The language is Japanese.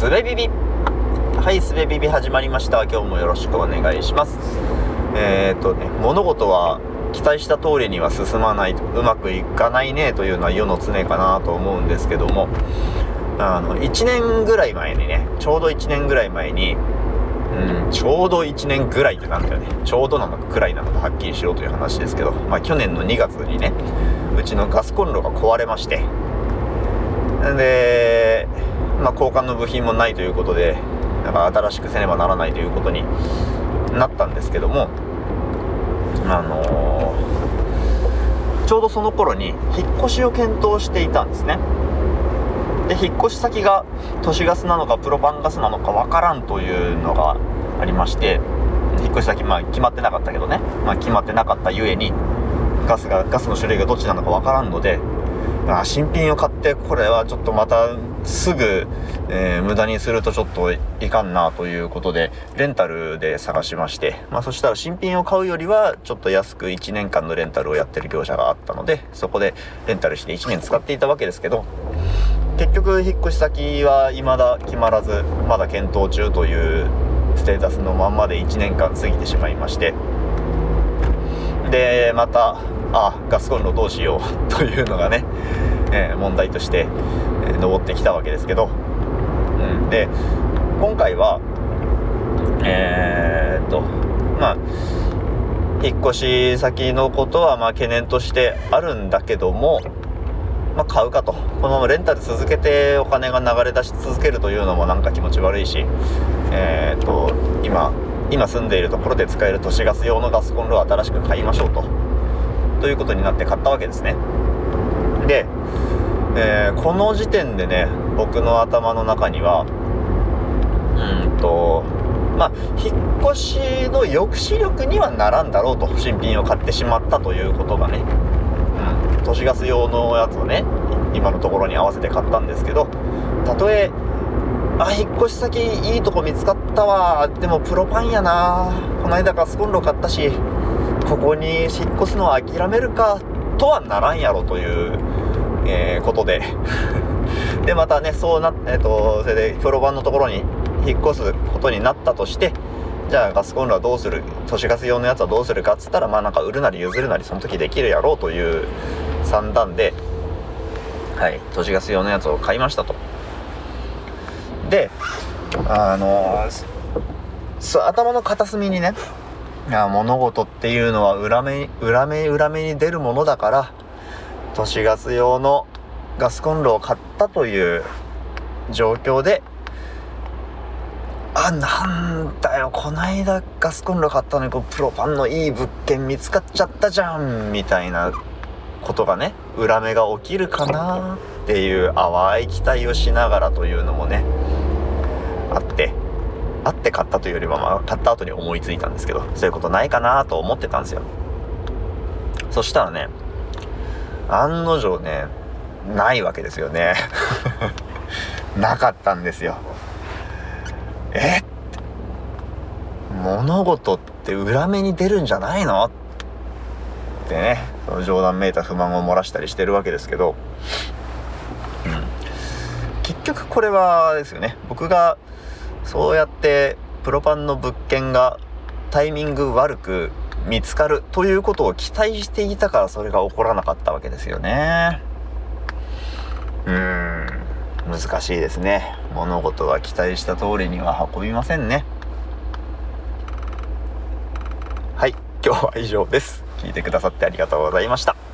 すべビビ。はいすべビビ始まりました。今日もよろしくお願いします。えー、っとね物事は期待した通りには進まない。うまくいかないねというのは世の常かなと思うんですけども。あの1年ぐらい前にねちょうど1年ぐらい前にうん、ちょうど1年ぐらいってなんだよね。ちょうどなのかくらいなのかはっきりしろという話ですけど、まあ去年の2月にね、うちのガスコンロが壊れまして、で、まあ交換の部品もないということで、なんか新しくせねばならないということになったんですけども、あのー、ちょうどその頃に引っ越しを検討していたんですね。で引っ越し先が都市ガスなのかプロパンガスなのかわからんというのがありまして引っ越し先まあ決まってなかったけどね、まあ、決まってなかったゆえにガスがガスの種類がどっちなのかわからんのであ新品を買ってこれはちょっとまたすぐ、えー、無駄にするとちょっといかんなということでレンタルで探しまして、まあ、そしたら新品を買うよりはちょっと安く1年間のレンタルをやってる業者があったのでそこでレンタルして1年使っていたわけですけど結局引っ越し先は未だ決まらずまだ検討中というステータスのまんまで1年間過ぎてしまいまして。でまたあガスコンロどうしようというのがね、えー、問題として、えー、上ってきたわけですけど、うん、で今回はえー、っとまあ引っ越し先のことはま懸念としてあるんだけどもまあ、買うかと。このままレンタル続けてお金が流れ出し続けるというのもなんか気持ち悪いし、えー、っと今今住んでいるところで使える都市ガス用のガスコンロを新しく買いましょうと。ということになって買ったわけですね。で、えー、この時点でね僕の頭の中にはうん。とまあ引っ越しの抑止力にはならんだろうと新品を買ってしまったということがね都市ガス用のやつをね今のところに合わせて買ったんですけどたとえあ引っ越し先いいとこ見つかったわでもプロパンやなこの間ガスコンロ買ったしここに引っ越すのは諦めるかとはならんやろという、えー、ことで。でまたねそうなえっ、ー、とそれでプロパンのところに引っ越すことになったとしてじゃあガスコンロはどうする？都市ガス用のやつはどうするかっつったらまあなんか売るなり譲るなりその時できるやろうという算段ではい都市ガス用のやつを買いましたと。であのー、頭の片隅にね物事っていうのは裏目裏目裏目に出るものだから都市ガス用のガスコンロを買ったという状況であ、なんだよ、こないだガスコンロ買ったのに、こう、プロパンのいい物件見つかっちゃったじゃん、みたいなことがね、裏目が起きるかなっていう淡い期待をしながらというのもね、あって、あって買ったというよりは、まあ、買った後に思いついたんですけど、そういうことないかなと思ってたんですよ。そしたらね、案の定ね、ないわけですよね。なかったんですよ。え？物事って裏目に出るんじゃないの？ってねその冗談めいた不満を漏らしたりしてるわけですけど、うん、結局これはですよね僕がそうやってプロパンの物件がタイミング悪く見つかるということを期待していたからそれが起こらなかったわけですよね。うーん。難しいですね。物事は期待した通りには運びませんね。はい。今日は以上です。聞いてくださってありがとうございました。